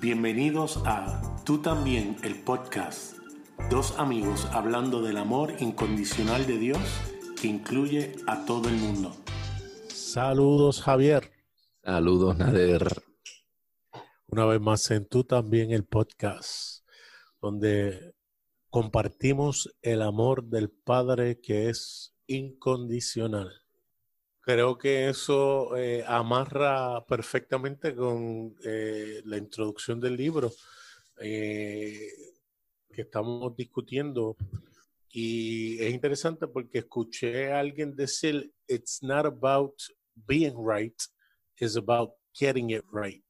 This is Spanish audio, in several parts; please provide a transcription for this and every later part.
Bienvenidos a Tú también, el podcast. Dos amigos hablando del amor incondicional de Dios que incluye a todo el mundo. Saludos, Javier. Saludos, Nader. Una vez más en Tú también, el podcast, donde compartimos el amor del Padre que es incondicional. Creo que eso eh, amarra perfectamente con eh, la introducción del libro eh, que estamos discutiendo. Y es interesante porque escuché a alguien decir, it's not about being right, it's about getting it right.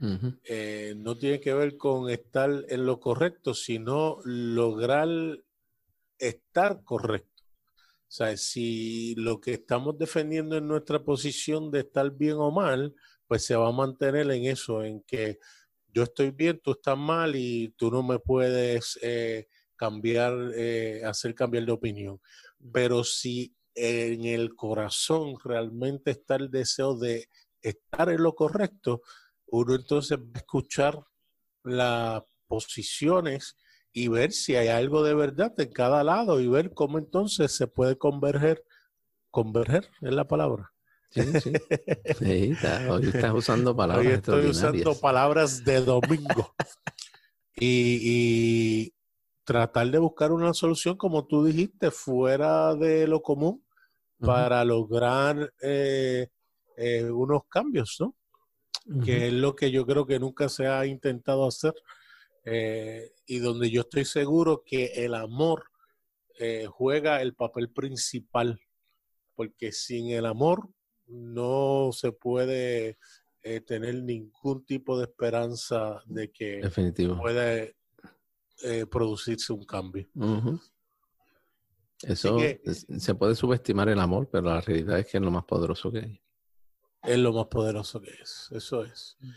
no tiene que ver con estar en lo correcto, sino lograr estar correcto. O sea, si lo que estamos defendiendo en nuestra posición de estar bien o mal, pues se va a mantener en eso, en que yo estoy bien, tú estás mal y tú no me puedes eh, cambiar, eh, hacer cambiar de opinión. Pero si en el corazón realmente está el deseo de estar en lo correcto, uno entonces va a escuchar las posiciones y ver si hay algo de verdad en cada lado y ver cómo entonces se puede converger. Converger es la palabra. Sí, sí. hoy estás usando palabras. Hoy estoy usando palabras de domingo. y, tratar de buscar una solución, como tú dijiste, fuera de lo común para lograr eh, eh, unos cambios, ¿no? Que es lo que yo creo que nunca se ha intentado hacer eh, y donde yo estoy seguro que el amor eh, juega el papel principal, porque sin el amor no se puede eh, tener ningún tipo de esperanza de que pueda producirse un cambio. Eso se puede subestimar el amor, pero la realidad es que es lo más poderoso que hay. Es lo más poderoso que es, eso es. Mm.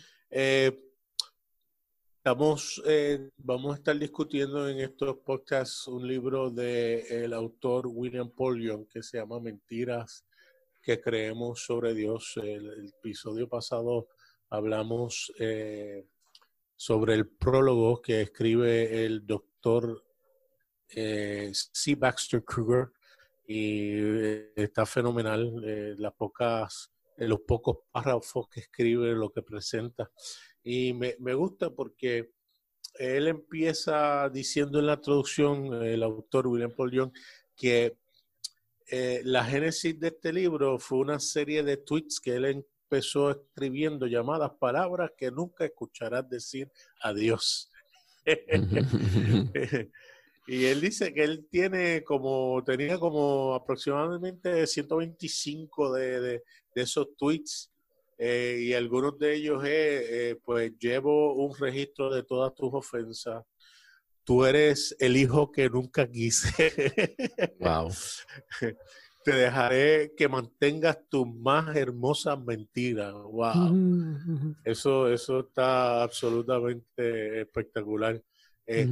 Estamos, eh, vamos a estar discutiendo en estos podcasts un libro del autor William Polion que se llama Mentiras que creemos sobre Dios. El, episodio pasado hablamos eh, sobre el prólogo que escribe el doctor eh, C. Baxter Kruger y está fenomenal las pocas, los pocos párrafos que escribe, lo que presenta. Y me, me gusta porque él empieza diciendo en la traducción, el autor William Paul Young, que eh, la génesis de este libro fue una serie de tweets que él empezó escribiendo llamadas palabras que nunca escucharás decir adiós. y él dice que él tiene como, tenía como aproximadamente 125 de, de, de esos tweets eh, y algunos de ellos es, eh, pues llevo un registro de todas tus ofensas. Tú eres el hijo que nunca quise. Wow. Te dejaré que mantengas tus más hermosas mentiras. Wow. Eso, eso está absolutamente espectacular. Eh,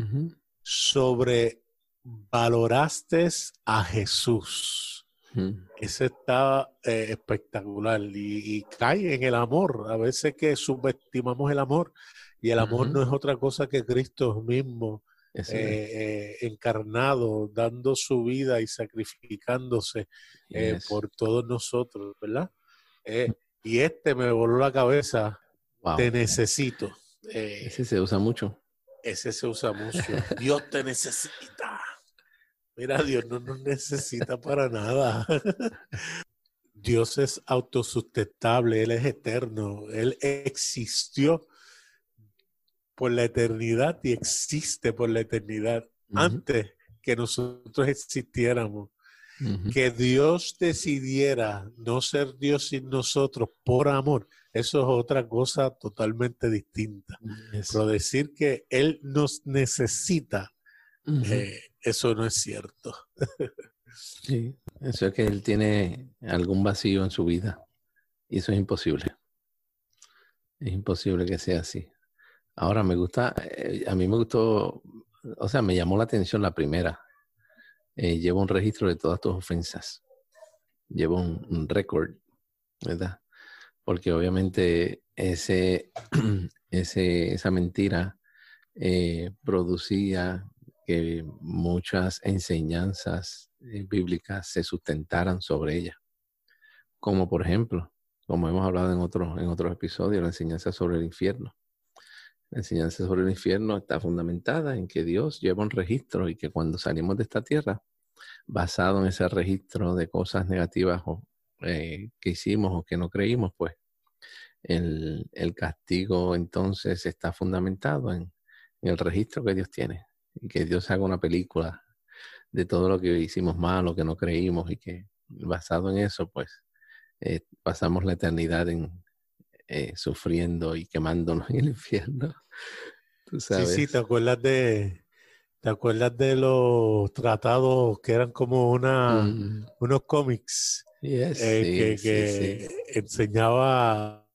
sobre valoraste a Jesús. Ese está eh, espectacular y, cae en el amor. A veces que subestimamos el amor y el amor no es otra cosa que Cristo mismo eh, eh, encarnado, dando su vida y sacrificándose por todos nosotros, ¿verdad? y este me voló la cabeza. Te necesito. ese se usa mucho. Ese se usa mucho. Dios te necesita. Mira, Dios no nos necesita para nada. Dios es autosustentable, Él es eterno, Él existió por la eternidad y existe por la eternidad antes que nosotros existiéramos. Que Dios decidiera no ser Dios sin nosotros por amor, eso es otra cosa totalmente distinta. Pero decir que Él nos necesita eh, eso no es cierto. sí, eso es que él tiene algún vacío en su vida y eso es imposible. Es imposible que sea así. Ahora me gusta, eh, a mí me gustó, o sea, me llamó la atención la primera. Eh, llevo un registro de todas tus ofensas. Llevo un, un récord, ¿verdad? Porque obviamente ese, ese, esa mentira eh, producía que muchas enseñanzas eh, bíblicas se sustentaran sobre ella. Como por ejemplo, como hemos hablado en, otros en episodios, la enseñanza sobre el infierno. La enseñanza sobre el infierno está fundamentada en que Dios lleva un registro y que cuando salimos de esta tierra, basado en ese registro de cosas negativas eh, que hicimos o que no creímos, pues el, castigo entonces está fundamentado en, el registro que Dios tiene que Dios haga una película de todo lo que hicimos mal o que no creímos y que basado en eso, pues eh, pasamos la eternidad en, eh, sufriendo y quemándonos en el infierno. Sí, sí, te acuerdas de, ¿te acuerdas de los tratados que eran como una, mm. unos cómics eh, que, enseñaba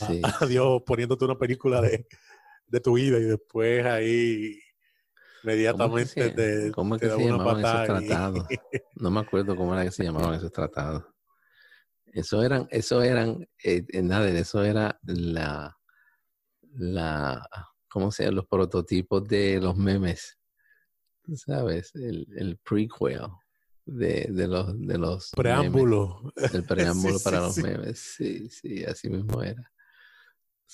a, Dios poniéndote una película de, tu vida y después ahí inmediatamente te, ¿cómo que se llamaban esos tratados? No me acuerdo cómo era que se llamaban esos tratados. Eso eran, eso eran, eh, nada, eso era la, la, ¿cómo se llama? Los prototipos de los memes, ¿sabes? El, el prequel de, de los, de los preámbulo. El preámbulo para los memes, sí, sí, así mismo era.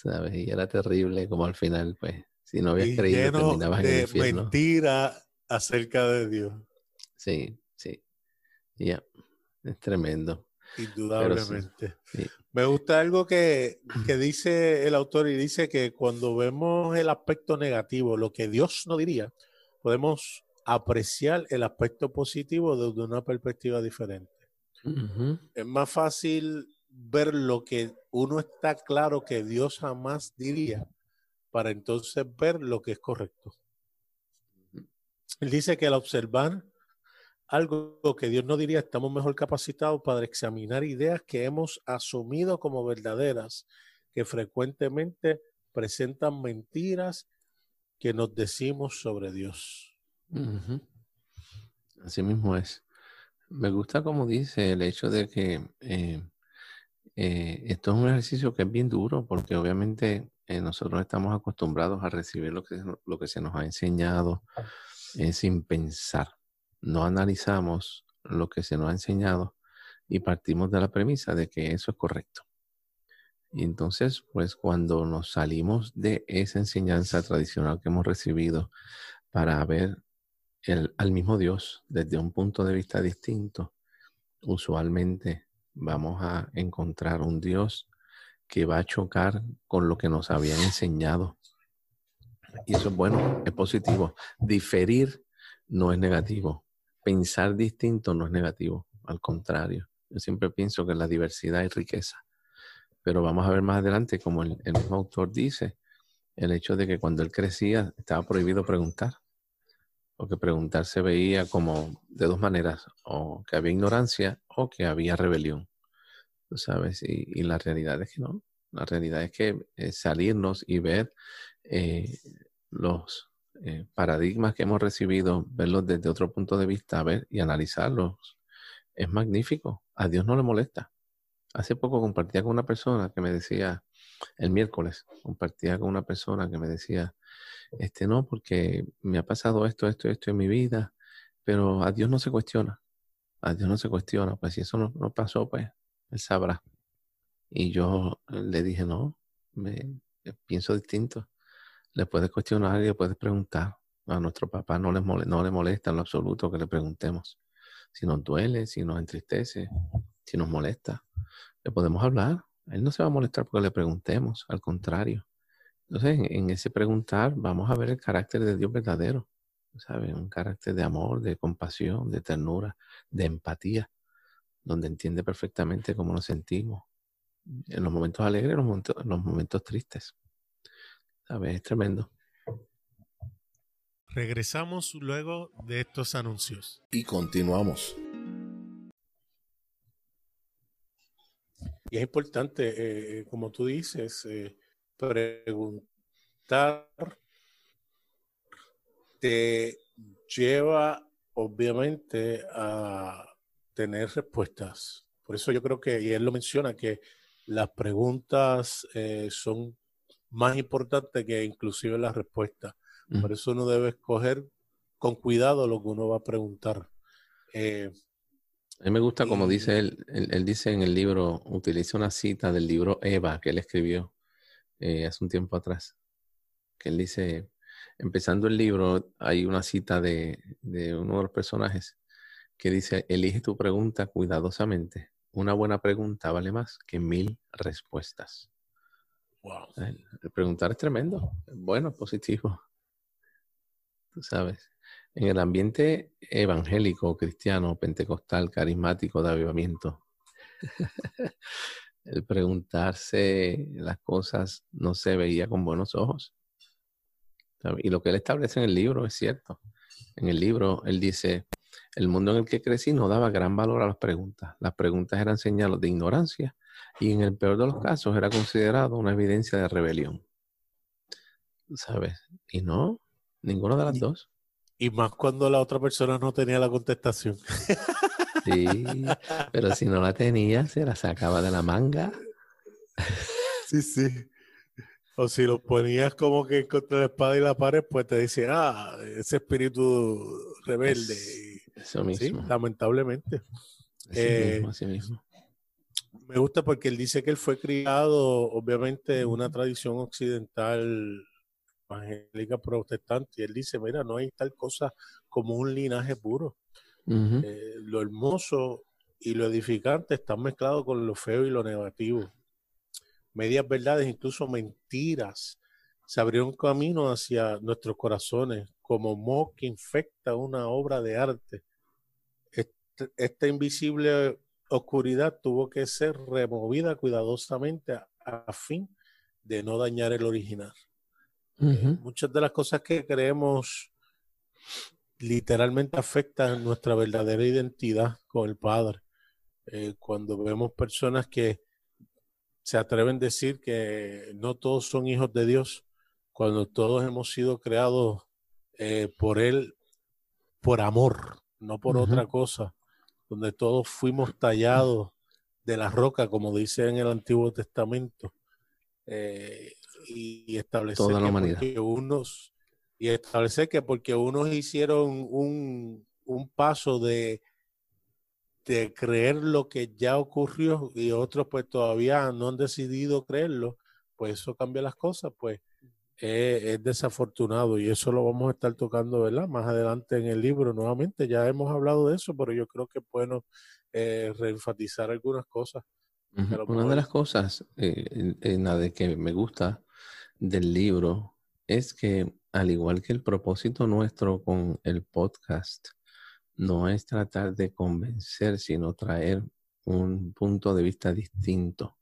¿Sabes? Y era terrible como al final, pues, si no habías creído, terminabas en el infierno. mentira acerca de Dios. Sí, sí. Ya, es tremendo. Indudablemente. Me gusta algo que, que, dice el autor y dice que cuando vemos el aspecto negativo, lo que Dios no diría, podemos apreciar el aspecto positivo desde una perspectiva diferente. Es más fácil ver lo que uno está claro que Dios jamás diría para entonces ver lo que es correcto. Él dice que al observar algo que Dios no diría, estamos mejor capacitados para examinar ideas que hemos asumido como verdaderas, que frecuentemente presentan mentiras que nos decimos sobre Dios. Así mismo es. Me gusta como dice el hecho de que eh, eh, esto es un ejercicio que es bien duro porque obviamente eh, nosotros estamos acostumbrados a recibir lo que, lo que se nos ha enseñado sin pensar no analizamos lo que se nos ha enseñado y partimos de la premisa de que eso es correcto. Y entonces, pues cuando nos salimos de esa enseñanza tradicional que hemos recibido para ver el, al mismo Dios desde un punto de vista distinto, usualmente vamos a encontrar un Dios que va a chocar con lo que nos habían enseñado. Y eso es bueno, es positivo. Diferir no es negativo pensar distinto no es negativo, al contrario. Yo siempre pienso que la diversidad es riqueza. Pero vamos a ver más adelante, como el, mismo autor dice, el hecho de que cuando él crecía estaba prohibido preguntar. O que preguntar se veía como de dos maneras, o que había ignorancia o que había rebelión. ¿Tú sabes? Y, la realidad es que no. La realidad es que eh, salirnos y ver eh, los eh, paradigmas que hemos recibido, verlos desde otro punto de vista, ver y analizarlos, es magnífico. A Dios no le molesta. Hace poco compartía con una persona que me decía, el miércoles, compartía con una persona que me decía, este no, porque me ha pasado esto, esto, esto en mi vida, pero a Dios no se cuestiona. A Dios no se cuestiona. Pues si eso no, no pasó, pues Él sabrá. Y yo le dije, no, me, pienso distinto le puedes cuestionar y le puedes preguntar. A nuestro papá no le, no le molesta en lo absoluto que le preguntemos. Si nos duele, si nos entristece, si nos molesta, le podemos hablar. Él no se va a molestar porque le preguntemos, al contrario. Entonces, en, ese preguntar vamos a ver el carácter de Dios verdadero. ¿Sabes? Un carácter de amor, de compasión, de ternura, de empatía, donde entiende perfectamente cómo nos sentimos en los momentos alegres, en los momentos tristes. ¿Sabes? Es tremendo. Regresamos luego de estos anuncios. Y continuamos. Y es importante, eh, como tú dices, eh, preguntar te lleva obviamente a tener respuestas. Por eso yo creo que, y él lo menciona, que las preguntas eh, son más importante que inclusive la respuesta. Por eso uno debe escoger con cuidado lo que uno va a preguntar. Eh, a mí me gusta como dice él, él, dice en el libro, utiliza una cita del libro Eva que él escribió eh, hace un tiempo atrás, que él dice, empezando el libro, hay una cita de, de uno de los personajes que dice, elige tu pregunta cuidadosamente. Una buena pregunta vale más que mil respuestas. Wow. El, preguntar es tremendo, bueno, positivo. Tú sabes. En el ambiente evangélico, cristiano, pentecostal, carismático de avivamiento, el preguntarse las cosas no se veía con buenos ojos. Y lo que él establece en el libro es cierto. En el libro él dice, el mundo en el que crecí no daba gran valor a las preguntas. Las preguntas eran señales de ignorancia y en el peor de los casos era considerado una evidencia de rebelión. ¿Sabes? Y no, ninguna de las dos. Y más cuando la otra persona no tenía la contestación. Sí, pero si no la tenía, se la sacaba de la manga. Sí, sí. O si lo ponías como que contra la espada y la pared, pues te decía, ah, ese espíritu rebelde. eso mismo. Sí, lamentablemente. Así mismo, eh, así mismo. Me gusta porque él dice que él fue criado, obviamente, en una tradición occidental evangélica protestante. Y él dice, mira, no hay tal cosa como un linaje puro. Eh, lo hermoso y lo edificante están mezclados con lo feo y lo negativo. Medias verdades, incluso mentiras, se abrieron camino hacia nuestros corazones como moho que infecta una obra de arte. Este, esta invisible oscuridad tuvo que ser removida cuidadosamente a, fin de no dañar el original. Eh, muchas de las cosas que creemos literalmente afectan nuestra verdadera identidad con el Padre. Eh, cuando vemos personas que se atreven a decir que no todos son hijos de Dios, cuando todos hemos sido creados eh, por Él, por amor, no por otra cosa, donde todos fuimos tallados de la roca, como dice en el Antiguo Testamento, eh, y, establecer que unos y establecer que porque unos hicieron un, un paso de, de creer lo que ya ocurrió y otros pues todavía no han decidido creerlo, pues eso cambia las cosas, pues es, desafortunado y eso lo vamos a estar tocando, ¿verdad? Más adelante en el libro nuevamente, ya hemos hablado de eso, pero yo creo que es bueno eh, reenfatizar algunas cosas. Una de las cosas eh, en la de que me gusta del libro es que al igual que el propósito nuestro con el podcast, no es tratar de convencer, sino traer un punto de vista distinto.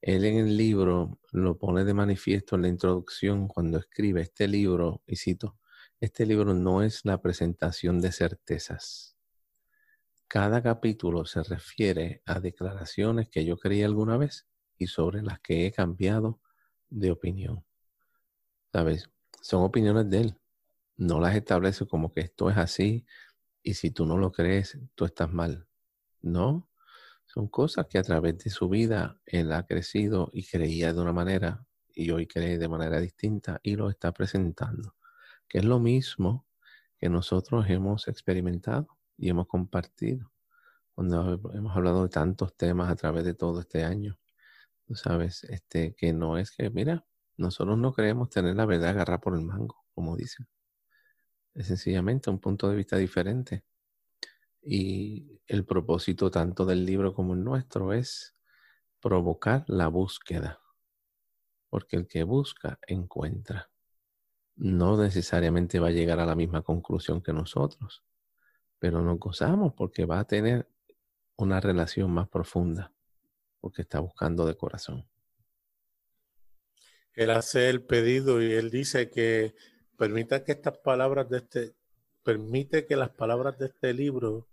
Él en el libro lo pone de manifiesto en la introducción cuando escribe este libro, y cito, este libro no es la presentación de certezas. Cada capítulo se refiere a declaraciones que yo creí alguna vez y sobre las que he cambiado de opinión. ¿Sabes? son opiniones de él. No las establece como que esto es así y si tú no lo crees, tú estás mal. No, son cosas que a través de su vida él ha crecido y creía de una manera y hoy cree de manera distinta y lo está presentando, que es lo mismo que nosotros hemos experimentado y hemos compartido cuando hemos hablado de tantos temas a través de todo este año. Tú sabes, este, que no es que, mira, nosotros no creemos tener la verdad agarrada por el mango, como dicen. Es sencillamente un punto de vista diferente. Y el propósito tanto del libro como el nuestro es provocar la búsqueda. Porque el que busca, encuentra. No necesariamente va a llegar a la misma conclusión que nosotros, pero nos gozamos porque va a tener una relación más profunda, porque está buscando de corazón él hace el pedido y él dice que permita que estas palabras de este, permite que las palabras de este libro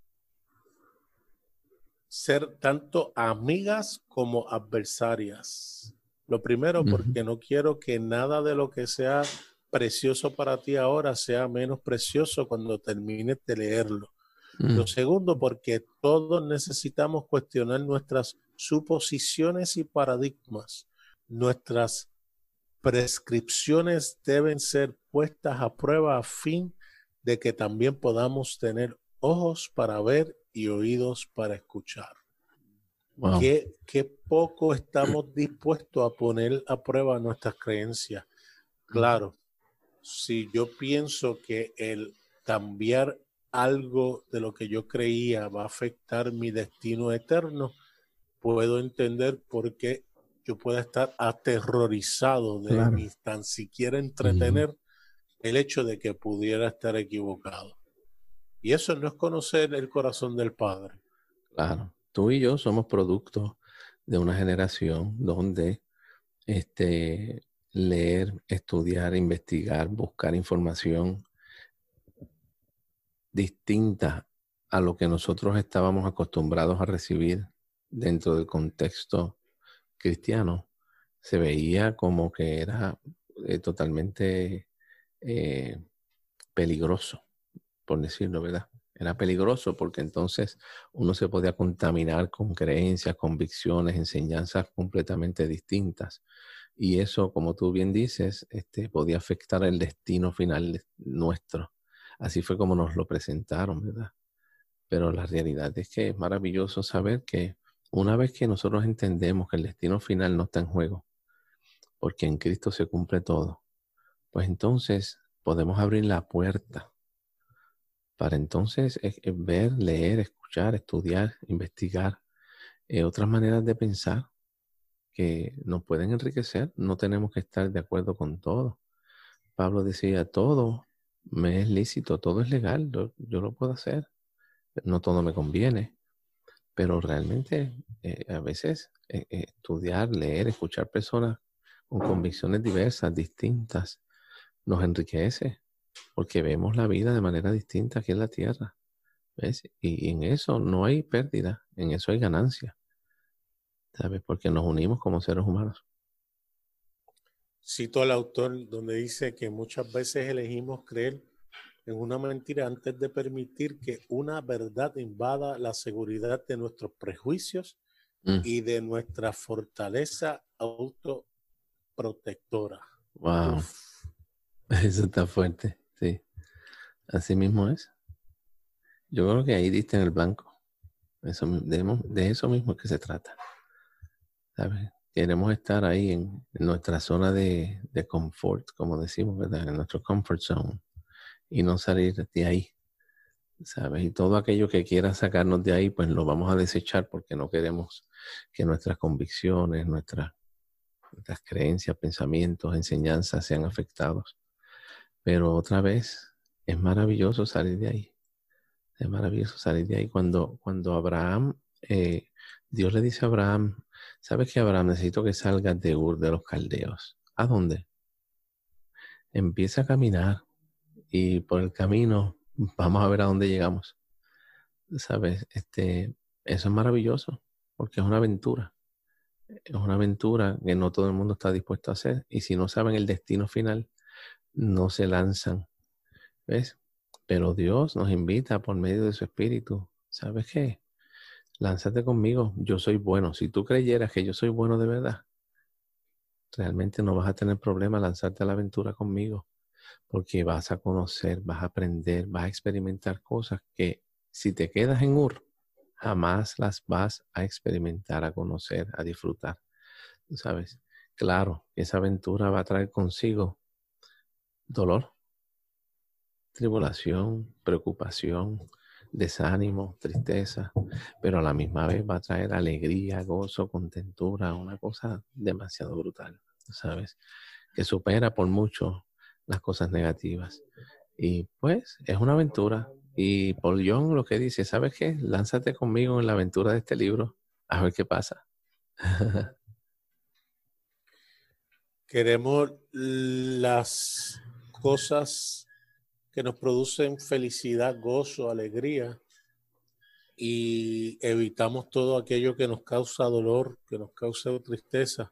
ser tanto amigas como adversarias. Lo primero, porque no quiero que nada de lo que sea precioso para ti ahora sea menos precioso cuando termines de leerlo. Lo segundo, porque todos necesitamos cuestionar nuestras suposiciones y paradigmas, nuestras prescripciones deben ser puestas a prueba a fin de que también podamos tener ojos para ver y oídos para escuchar. ¿Qué, ¿Qué, poco estamos dispuestos a poner a prueba nuestras creencias. Claro, si yo pienso que el cambiar algo de lo que yo creía va a afectar mi destino eterno, puedo entender por qué yo pueda estar aterrorizado de ni tan siquiera entretener el hecho de que pudiera estar equivocado. Y eso no es conocer el corazón del Padre. Claro, tú y yo somos producto de una generación donde este, leer, estudiar, investigar, buscar información distinta a lo que nosotros estábamos acostumbrados a recibir dentro del contexto cristiano, se veía como que era eh, totalmente eh, peligroso, por decirlo, ¿verdad? Era peligroso porque entonces uno se podía contaminar con creencias, convicciones, enseñanzas completamente distintas. Y eso, como tú bien dices, este, podía afectar el destino final nuestro. Así fue como nos lo presentaron, ¿verdad? Pero la realidad es que es maravilloso saber que una vez que nosotros entendemos que el destino final no está en juego, porque en Cristo se cumple todo, pues entonces podemos abrir la puerta para entonces eh, eh, ver, leer, escuchar, estudiar, investigar eh, otras maneras de pensar que nos pueden enriquecer. No tenemos que estar de acuerdo con todo. Pablo decía, todo me es lícito, todo es legal, yo, lo puedo hacer. No todo me conviene, pero realmente a veces estudiar, leer, escuchar personas con convicciones diversas, distintas, nos enriquece porque vemos la vida de manera distinta aquí en la tierra. ¿ves? Y, en eso no hay pérdida, en eso hay ganancia. ¿Sabes? Porque nos unimos como seres humanos. Cito al autor donde dice que muchas veces elegimos creer en una mentira antes de permitir que una verdad invada la seguridad de nuestros prejuicios mm. y de nuestra fortaleza autoprotectora. Wow. Eso está fuerte. Sí, así mismo es. Yo creo que ahí diste en el blanco. Eso, de, eso mismo es que se trata. ¿Sabes? Queremos estar ahí en, nuestra zona de, de, confort, como decimos, ¿verdad? En nuestro comfort zone y no salir de ahí. ¿Sabes? Y todo aquello que quiera sacarnos de ahí, pues lo vamos a desechar porque no queremos que nuestras convicciones, nuestras, creencias, pensamientos, enseñanzas sean afectados. Pero otra vez, es maravilloso salir de ahí. Es maravilloso salir de ahí. Cuando, cuando Abraham, eh, Dios le dice a Abraham, ¿sabes que Abraham necesito que salgas de Ur de los caldeos? ¿A dónde? Empieza a caminar y por el camino vamos a ver a dónde llegamos. ¿Sabes? Este, eso es maravilloso porque es una aventura. Es una aventura que no todo el mundo está dispuesto a hacer. Y si no saben el destino final, no se lanzan. ¿Ves? Pero Dios nos invita por medio de su espíritu. ¿Sabes qué? Lánzate conmigo. Yo soy bueno. Si tú creyeras que yo soy bueno de verdad, realmente no vas a tener problema lanzarte a la aventura conmigo. Porque vas a conocer, vas a aprender, vas a experimentar cosas que si te quedas en Ur, jamás las vas a experimentar, a conocer, a disfrutar. ¿Sabes? Claro, esa aventura va a traer consigo dolor, tribulación, preocupación, desánimo, tristeza, pero a la misma vez va a traer alegría, gozo, contentura, una cosa demasiado brutal, ¿sabes? Que supera por mucho las cosas negativas. Y pues es una aventura. Y Paul Young lo que dice, ¿sabes qué? Lánzate conmigo en la aventura de este libro a ver qué pasa. Queremos las cosas que nos producen felicidad, gozo, alegría y evitamos todo aquello que nos causa dolor, que nos causa tristeza,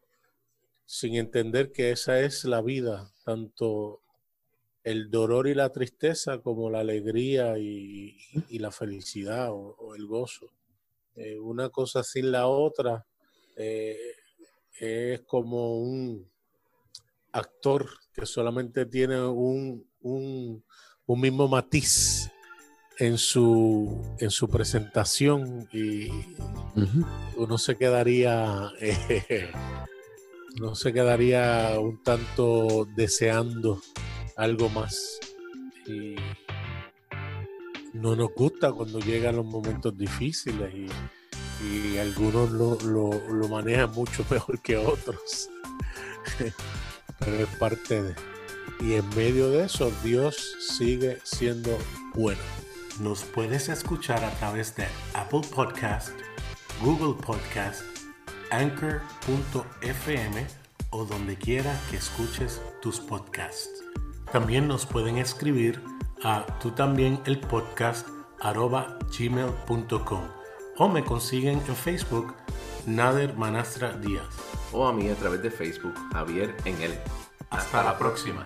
sin entender que esa es la vida, tanto el dolor y la tristeza como la alegría y, la felicidad o, el gozo. Eh, una cosa sin la otra eh, es como un actor que solamente tiene un, un, un mismo matiz en su, en su presentación y uno se quedaría eh, no se quedaría un tanto deseando algo más. Y no nos gusta cuando llegan los momentos difíciles y, algunos lo, lo, manejan mucho mejor que otros. Pero es parte de y en medio de eso Dios sigue siendo bueno. Nos puedes escuchar a través de Apple Podcast, Google Podcast, Anchor.fm o donde quiera que escuches tus podcasts. También nos pueden escribir a tú también el podcast gmail.com o me consiguen en Facebook Nader Manastra Díaz o a mí a través de Facebook Javier en él. Hasta, la próxima.